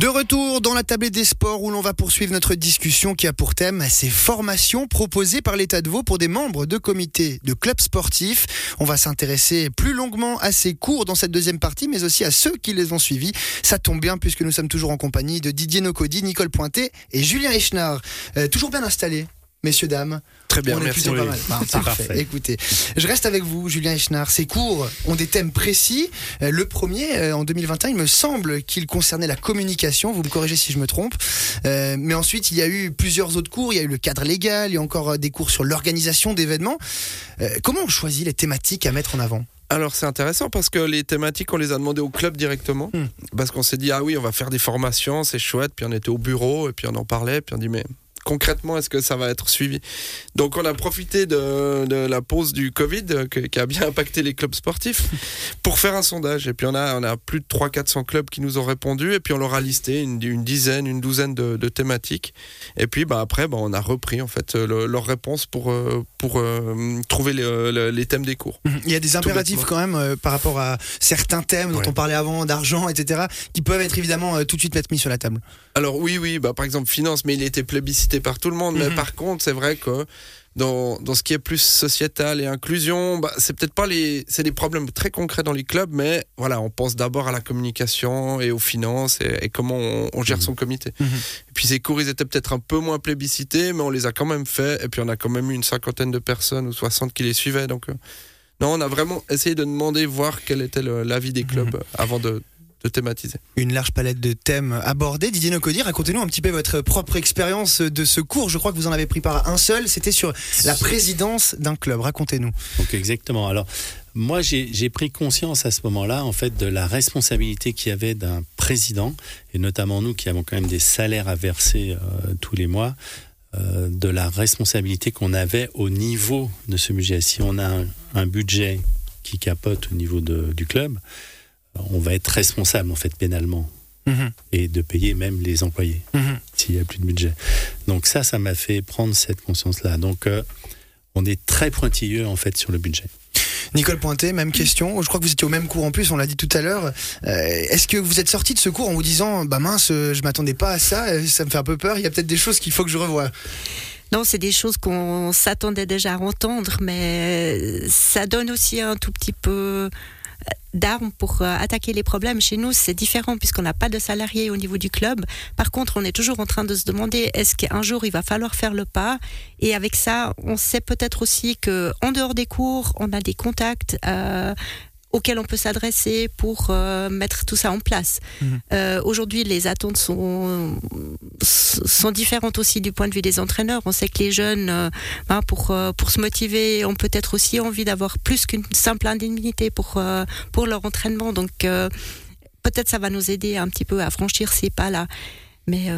De retour dans la tablée des sports où l'on va poursuivre notre discussion qui a pour thème ces formations proposées par l'État de Vaud pour des membres de comités de clubs sportifs. On va s'intéresser plus longuement à ces cours dans cette deuxième partie, mais aussi à ceux qui les ont suivis. Ça tombe bien puisque nous sommes toujours en compagnie de Didier Nocodi, Nicole Pointé et Julien Echnard. Euh, toujours bien installés messieurs, dames. Très bien, On est merci. pas Oui. mal. Bah, C'est parfait. parfait. Écoutez, je reste avec vous, Julien Echnard. Ces cours ont des thèmes précis. Euh, Le premier, euh, en 2021, il me semble qu'il concernait la communication. Vous me corrigez si je me trompe. Euh, mais ensuite, il y a eu plusieurs autres cours. Il y a eu le cadre légal. Il y a encore des cours sur l'organisation d'événements. Euh, comment on choisit les thématiques à mettre en avant? Alors c'est intéressant parce que les thématiques, on les a demandées au club directement. Hmm. Parce qu'on s'est dit, ah oui, on va faire des formations, c'est chouette. Puis on était au bureau et puis on en parlait. Puis on dit, mais concrètement, est-ce que ça va être suivi? Donc on a profité de, de la pause du Covid euh, que- qui a bien impacté les clubs sportifs pour faire un sondage. Et puis on a, on a plus de 300-400 clubs qui nous ont répondu. Et puis on leur a listé une, une dizaine, une douzaine de, de thématiques. Et puis bah, après, bah, on a repris en fait euh, le- leurs réponses pour, euh, pour euh, trouver les, les thèmes des cours. Il y a des impératifs quand même euh, par rapport à certains thèmes dont on parlait avant, d'argent, etc., qui peuvent être évidemment euh, tout de suite être mis sur la table. Alors oui, oui, bah, par exemple finance, mais il était plébiscité par tout le monde. Mais Mhm. par contre, c'est vrai que dans, dans ce qui est plus sociétal et inclusion, bah, c'est peut-être pas les, c'est des problèmes très concrets dans les clubs, mais voilà, on pense d'abord à la communication et aux finances et, et comment on, on gère Mhm. son comité. Et puis ces cours, ils étaient peut-être un peu moins plébiscités, mais on les a quand même fait. Et puis on a quand même eu une cinquantaine de personnes ou 60 qui les suivaient. Donc euh, non, on a vraiment essayé de demander voir quel était l'avis des clubs euh, avant de, de thématiser. Une large palette de thèmes abordés. Didier Nocodi, racontez-nous un petit peu votre propre expérience de ce cours. Je crois que vous en avez pris part à un seul. C'était sur la présidence d'un club. Racontez-nous. Donc exactement. Alors moi j'ai pris conscience à ce moment-là en fait de la responsabilité qu'il y avait d'un président et notamment nous qui avons quand même des salaires à verser euh, tous les mois, euh, de la responsabilité qu'on avait au niveau de ce budget. Si on a un, un budget qui capote au niveau de- du club, on va être responsable en fait pénalement et de payer même les employés s'il n'y a plus de budget. Donc ça, ça m'a fait prendre cette conscience-là. Donc euh, on est très pointilleux en fait sur le budget. Nicole Pointé, même question. Je crois que vous étiez au même cours en plus, on l'a dit tout à l'heure. Euh, Est-ce que vous êtes sorti de ce cours en vous disant Bah mince, euh, je m'attendais pas à ça, ça me fait un peu peur, il y a peut-être des choses qu'il faut que je revoie? Non, c'est des choses qu'on s'attendait déjà à entendre, mais ça donne aussi un tout petit peu d'armes pour euh, attaquer les problèmes. Chez nous, c'est différent puisqu'on n'a pas de salariés au niveau du club. Par contre, on est toujours en train de se demander est-ce qu'un jour il va falloir faire le pas? Et avec ça, on sait peut-être aussi que en dehors des cours, on a des contacts. euh, auxquels on peut s'adresser pour euh, mettre tout ça en place. Mhm. Euh, Aujourd'hui, les attentes sont, sont différentes aussi du point de vue des entraîneurs. On sait que les jeunes, euh, ben, pour, pour se motiver, ont peut-être aussi envie d'avoir plus qu'une simple indemnité pour, pour leur entraînement. Donc, peut-être ça va nous aider un petit peu à franchir ces pas-là. Mais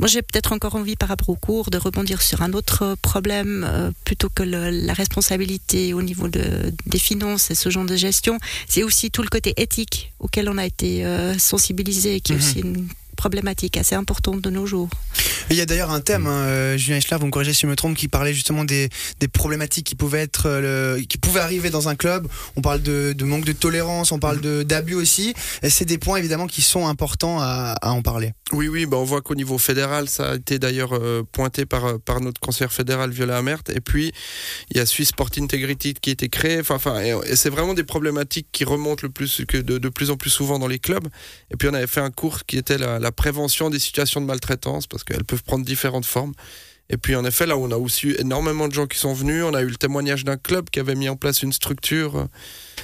moi, j'ai peut-être encore envie, par rapport au cours, de rebondir sur un autre problème, euh, plutôt que le- la responsabilité au niveau de, des finances et ce genre de gestion. C'est aussi tout le côté éthique auquel on a été euh, sensibilisé, qui est Mhm. aussi une problématique assez importante de nos jours. Il y a d'ailleurs un thème, hein, euh, Julien Eschler, vous me corrigez si je me trompe, qui parlait justement des, des problématiques qui pouvaient être, euh, le- qui pouvaient arriver dans un club. On parle de, de manque de tolérance, on parle de d'abus aussi. C'est des points évidemment qui sont importants à, à en parler. Oui, oui, bah on voit qu'au niveau fédéral, ça a été d'ailleurs euh, pointé par, par notre conseillère fédérale Viola Amert. Et puis, il y a Swiss Sport Integrity qui a été créé. Enfin, enfin, et, et c'est vraiment des problématiques qui remontent le plus, que de, de plus en plus souvent dans les clubs. Et puis, on avait fait un cours qui était la, la prévention des situations de maltraitance, parce qu'elles peuvent prendre différentes formes. Et puis, en effet, là on a aussi eu énormément de gens qui sont venus, on a eu le témoignage d'un club qui avait mis en place une structure, euh,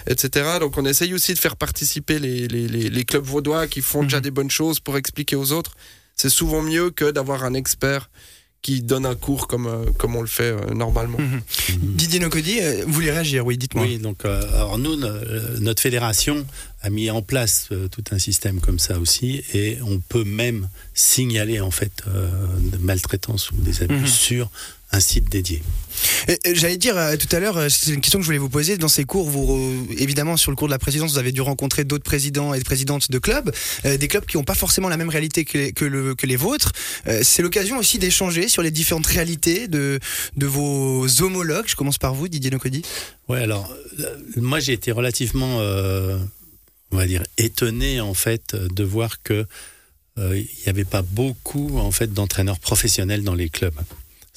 etc. Donc, on essaye aussi de faire participer les, les, les, les clubs vaudois qui font déjà Mhm. des bonnes choses pour expliquer aux autres. C'est souvent mieux que d'avoir un expert qui donne un cours comme, euh, comme on le fait euh, normalement. Didier Nocodi, euh, vous voulez réagir Oui, dites-moi. Oui, donc euh, alors nous, no- notre fédération a mis en place euh, tout un système comme ça aussi, et on peut même signaler en fait euh, de maltraitance ou des abus Mhm. sur un site dédié. J'allais dire euh, tout à l'heure, euh, c'est une question que je voulais vous poser. Dans ces cours, euh, évidemment, sur le cours de la présidence, vous avez dû rencontrer d'autres présidents et présidentes de clubs, des clubs qui n'ont pas forcément la même réalité que les, vôtres. C'est l'occasion aussi d'échanger sur les différentes réalités de, vos homologues. Je commence par vous, Didier Nocodi. Ouais, alors moi j'ai été relativement, on va dire, étonné en fait de voir que il n'y avait pas beaucoup en fait d'entraîneurs professionnels dans les clubs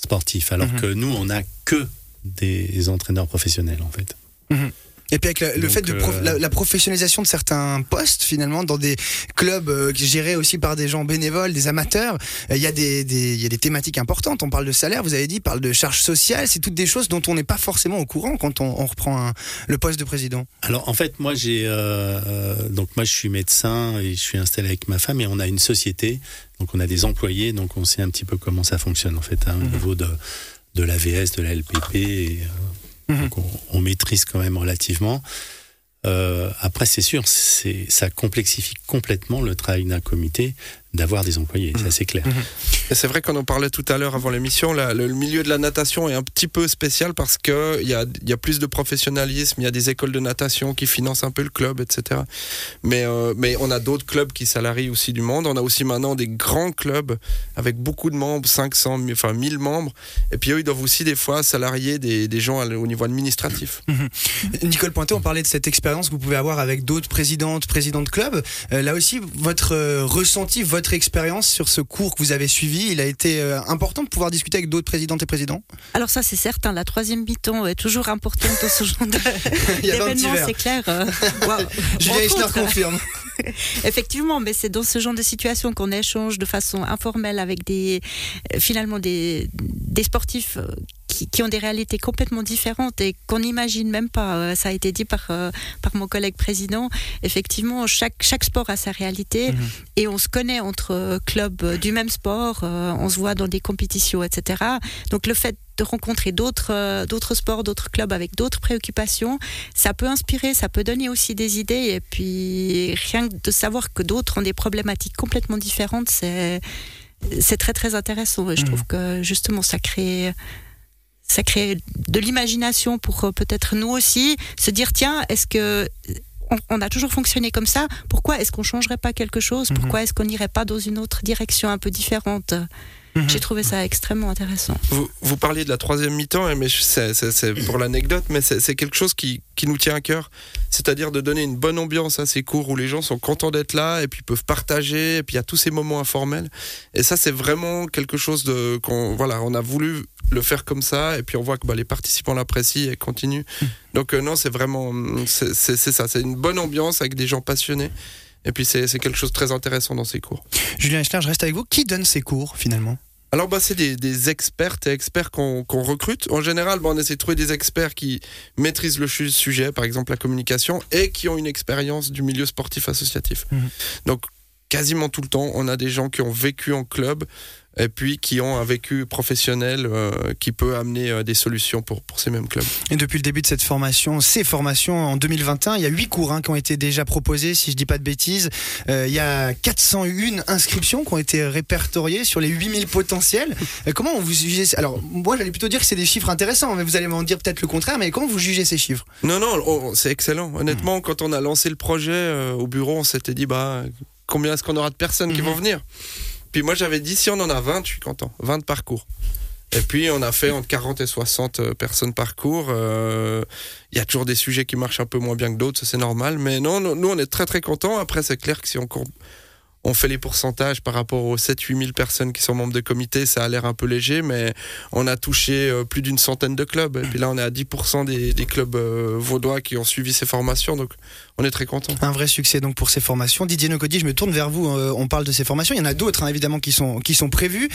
sportifs, alors mhm. que nous, on n'a que des entraîneurs professionnels en fait. Mhm. Et puis avec le fait de euh, la, professionnalisation de certains postes finalement dans des clubs euh, gérés aussi par des gens bénévoles, des amateurs, euh, il y a des, des, il y a des thématiques importantes. On parle de salaire, vous avez dit, on parle de charges sociales, c'est toutes des choses dont on n'est pas forcément au courant quand on, on reprend le poste de président. Alors en fait, moi j'ai donc moi je suis médecin et je suis installé avec ma femme et on a une société, donc on a des employés, donc on sait un petit peu comment ça fonctionne en fait hein, au mhm. niveau de de l'AVS, de la LPP. Et, Mhm. On, maîtrise quand même relativement. Euh, après, c'est sûr, ça complexifie complètement le travail d'un comité d'avoir des employés, ça mhm. c'est clair. Mhm. C'est vrai qu'on en parlait tout à l'heure avant l'émission, le, milieu de la natation est un petit peu spécial parce qu'il y a, y a plus de professionnalisme, il y a des écoles de natation qui financent un peu le club, etc. Mais, euh, mais on a d'autres clubs qui salarient aussi du monde. On a aussi maintenant des grands clubs avec beaucoup de membres, 500, enfin 1000 membres. Et puis eux, ils doivent aussi des fois salarier des, des gens au niveau administratif. Mhm. Nicole Pointet, on parlait de cette expérience que vous pouvez avoir avec d'autres présidentes, présidents de clubs. Euh, là aussi, votre euh, ressenti, votre expérience sur ce cours que vous avez suivi, il a été euh, important de pouvoir discuter avec d'autres présidentes et présidents? Alors ça, c'est certain. La troisième mi-temps est toujours importante dans ce genre d'événement, c'est clair. Julien Eichner confirme. Effectivement, mais c'est dans ce genre de situation qu'on échange de façon informelle avec des, finalement des, des sportifs qui, ont des réalités complètement différentes et qu'on n'imagine même pas. Euh, ça a été dit par, euh, par mon collègue président. Effectivement, chaque, chaque sport a sa réalité mhm. et on se connaît entre euh, clubs du même sport, on se voit dans des compétitions, etc. Donc le fait de rencontrer d'autres d'autres sports, d'autres clubs avec d'autres préoccupations, ça peut inspirer, ça peut donner aussi des idées et puis rien que de savoir que d'autres ont des problématiques complètement différentes, c'est c'est très très intéressant. Et je mhm. trouve que justement ça crée ça crée de l'imagination pour euh, peut-être nous aussi se dire tiens, est-ce que on, a toujours fonctionné comme ça? Pourquoi est-ce qu'on changerait pas quelque chose? Mhm. Pourquoi est-ce qu'on n'irait pas dans une autre direction un peu différente? Mhm. J'ai trouvé ça extrêmement intéressant. Vous, vous parliez de la troisième mi-temps, mais c'est pour l'anecdote, mais c'est quelque chose qui, qui, nous tient à cœur. C'est-à-dire de donner une bonne ambiance à ces cours où les gens sont contents d'être là et puis peuvent partager, et puis il y a tous ces moments informels. Et ça, c'est vraiment quelque chose de qu'on voilà, on a voulu le faire comme ça, et puis on voit que bah, les participants l'apprécient et continuent. Mhm. Donc euh, non, c'est vraiment c'est ça, c'est une bonne ambiance avec des gens passionnés. Et puis c'est quelque chose de très intéressant dans ces cours. Julien Eichner, je reste avec vous. Qui donne ces cours finalement? Alors bah, c'est des, des expertes et experts qu'on recrute. En général, bah, on essaie de trouver des experts qui maîtrisent le sujet, par exemple la communication, et qui ont une expérience du milieu sportif associatif. Mhm. Donc quasiment tout le temps, on a des gens qui ont vécu en club, et puis qui ont un vécu professionnel euh, qui peut amener euh, des solutions pour, pour ces mêmes clubs. Et depuis le début de cette formation, ces formations en 2021, il y a huit cours hein, qui ont été déjà proposés, si je dis pas de bêtises. Euh, il y a 401 inscriptions qui ont été répertoriées sur les 8000 potentiels. comment vous jugez Alors, moi, j'allais plutôt dire que c'est des chiffres intéressants, mais vous allez m'en dire peut-être le contraire. Mais comment vous jugez ces chiffres? Non, non, c'est excellent. Honnêtement, quand on a lancé le projet au bureau, on s'était dit, bah, combien est-ce qu'on aura de personnes qui vont venir? Puis moi, j'avais dit, si on en a 20, je suis content. 20 parcours. Et puis, on a fait entre 40 et 60 euh, personnes parcours. Euh, il y a toujours des sujets qui marchent un peu moins bien que d'autres, c'est normal. Mais non, nous, on est très, très contents. Après, c'est clair que si on on fait les pourcentages par rapport aux 7-8 000 personnes qui sont membres de comité, ça a l'air un peu léger, mais on a touché euh, plus d'une centaine de clubs. Et puis là, on est à 10% des, des, clubs euh, vaudois qui ont suivi ces formations, donc on est très content. Un vrai succès donc pour ces formations. Didier Nocodi, je me tourne vers vous. Euh, on parle de ces formations. Il y en a d'autres, hein, évidemment, qui sont, qui sont prévues,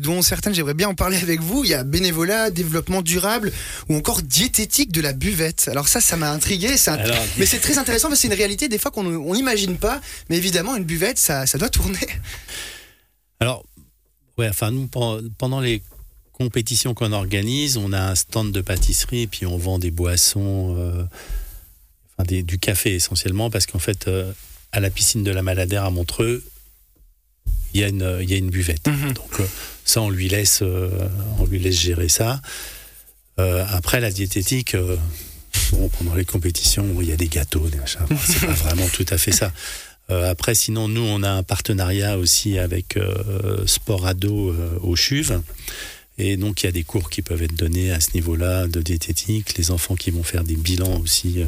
dont certaines, j'aimerais bien en parler avec vous. Il y a bénévolat, développement durable ou encore diététique de la buvette. Alors ça, ça m'a intrigué. Mais c'est très intéressant parce que c'est une réalité des fois qu'on n'imagine pas. Mais évidemment, une buvette, ça ça, doit tourner. Alors, ouais, enfin, nous, pendant les compétitions qu'on organise, on a un stand de pâtisserie et puis on vend des boissons, euh, enfin, du café essentiellement, parce qu'en fait, euh, à la piscine de la Maladère à Montreux, il y, a une, y a une buvette. Mhm. Donc, euh, ça, on lui laisse, on lui laisse gérer ça. après, la diététique. pendant les compétitions, il y a des gâteaux, des machins. C'est pas vraiment tout à fait ça. Euh, après, sinon, nous, on a un partenariat aussi avec euh, Sport Ado euh, au CHUV. Et donc, il y a des cours qui peuvent être donnés à ce niveau-là de diététique. Les enfants qui vont faire des bilans aussi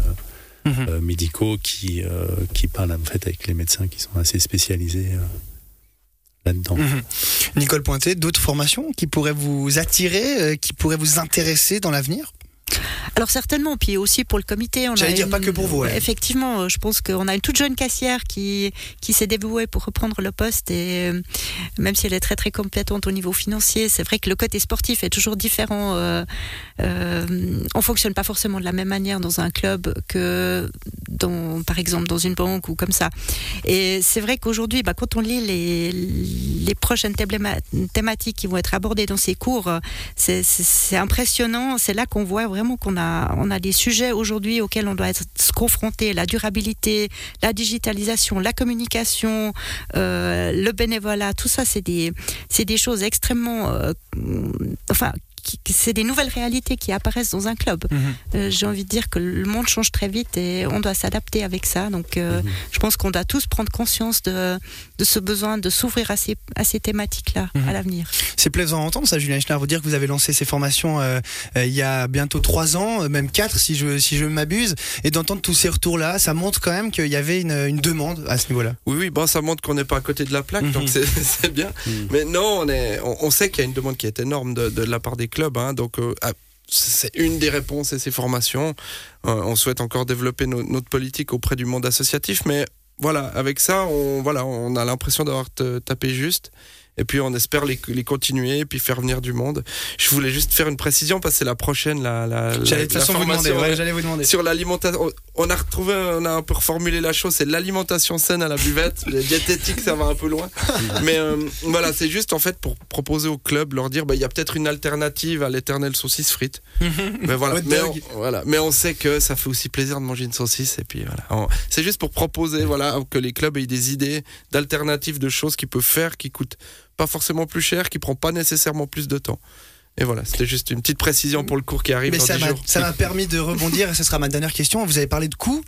mhm. médicaux qui, qui parlent en fait avec les médecins qui sont assez spécialisés là-dedans. Mhm. Nicole Pointet, d'autres formations qui pourraient vous attirer, qui pourraient vous intéresser dans l'avenir? Alors certainement, puis aussi pour le comité. J'allais dire pas que pour vous. Effectivement, euh, je pense qu'on a une toute jeune cassière qui, qui s'est dévouée pour reprendre le poste et euh, même si elle est très très compétente au niveau financier, c'est vrai que le côté sportif est toujours différent. Euh, euh, on fonctionne pas forcément de la même manière dans un club que dans, par exemple, dans une banque ou comme ça. Et c'est vrai qu'aujourd'hui, bah, quand on lit les, les prochaines thématiques qui vont être abordées dans ces cours, c'est impressionnant. C'est là qu'on voit vraiment qu'on a on a des sujets aujourd'hui auxquels on doit être confronté la durabilité, la digitalisation, la communication, euh, le bénévolat, tout ça, c'est des, c'est des choses extrêmement, euh, enfin, c'est des nouvelles réalités qui apparaissent dans un club. Mhm. Euh, j'ai envie de dire que le monde change très vite et on doit s'adapter avec ça. Donc, euh, mhm. je pense qu'on doit tous prendre conscience de, de ce besoin de s'ouvrir à ces, à ces thématiques-là à mhm. l'avenir. C'est plaisant à entendre ça, Julien Eichner, vous dire que vous avez lancé ces formations euh, il y a bientôt trois ans, même quatre si je, si je m'abuse, et d'entendre tous ces retours-là, ça montre quand même qu'il y avait une, une, demande à ce niveau-là. Oui, oui, bon, ça montre qu'on n'est pas à côté de la plaque, donc c'est bien. Mais non, on, est, on, sait qu'il y a une demande qui est énorme de, de la part des Hein. donc, euh, ah, c'est une des réponses à ces formations. Euh, on souhaite encore développer notre politique auprès du monde associatif, mais voilà, avec ça, voilà, on a l'impression d'avoir tapé juste et puis on espère les, les, continuer et puis faire venir du monde. Je voulais juste faire une précision parce que c'est la prochaine la, la, j'allais de toute façon vous demander, j'allais vous demander. sur l'alimentation. On a retrouvé on a un peu reformulé la chose c'est l'alimentation saine à la buvette. Les diététiques ça va un peu loin. Mais euh, voilà c'est juste en fait pour proposer au club leur dire bah il y a peut-être une alternative à l'éternel saucisse frite. Mais voilà. Mais on, voilà. Mais on sait que ça fait aussi plaisir de manger une saucisse et puis voilà. C'est juste pour proposer voilà que les clubs aient des idées d'alternatives de choses qu'ils peuvent faire qui coûtent pas forcément plus cher, qui prend pas nécessairement plus de temps. Et voilà, c'était juste une petite précision pour le cours qui arrive. Mais ça m'a permis de rebondir, et ce sera ma dernière question. Vous avez parlé de coûts,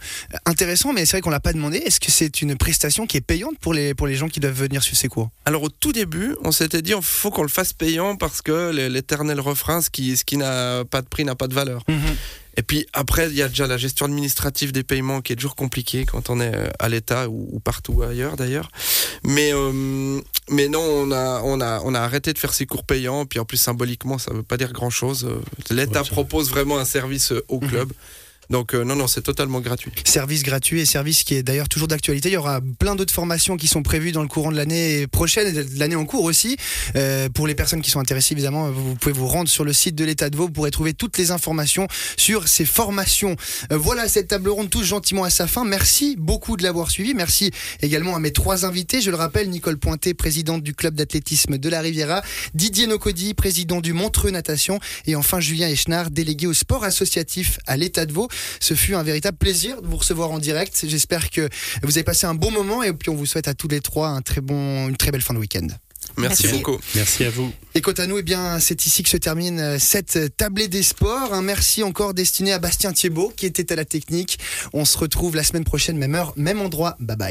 intéressant, mais c'est vrai qu'on l'a pas demandé. Est-ce que c'est une prestation qui est payante pour les, pour les gens qui doivent venir sur ces cours? Alors au tout début, on s'était dit, il faut qu'on le fasse payant parce que l'éternel refrain, ce qui, ce qui n'a pas de prix n'a pas de valeur. Mhm. Et puis après, il y a déjà la gestion administrative des paiements qui est toujours compliquée quand on est euh, à l'État ou, partout ailleurs d'ailleurs. Mais euh, mais non, on a on a on a arrêté de faire ces cours payants. Puis en plus symboliquement, ça veut pas dire grand chose. L'État propose vraiment un service euh, au mhm. club. Donc euh, non, non, c'est totalement gratuit. Service gratuit et service qui est d'ailleurs toujours d'actualité. Il y aura plein d'autres formations qui sont prévues dans le courant de l'année prochaine et de l'année en cours aussi. Euh, pour les personnes qui sont intéressées, évidemment, vous pouvez vous rendre sur le site de l'État de Vaud. Vous pourrez trouver toutes les informations sur ces formations. Euh, voilà, cette table ronde touche gentiment à sa fin. Merci beaucoup de l'avoir suivi. Merci également à mes trois invités. Je le rappelle, Nicole Pointet, présidente du club d'athlétisme de la Riviera, Didier Nocodi, président du Montreux Natation, et enfin Julien Echnard, délégué au sport associatif à l'État de Vaud. Ce fut un véritable plaisir de vous recevoir en direct. J'espère que vous avez passé un bon moment et puis on vous souhaite à tous les trois un très bon, une très belle fin de week-end. Merci, beaucoup. Merci à vous. Et quant à nous, eh bien, c'est ici que se termine euh, cette tablée des sports. Un merci encore destiné à Bastien Thiebaud qui était à la technique. On se retrouve la semaine prochaine, même heure, même endroit. Bye bye.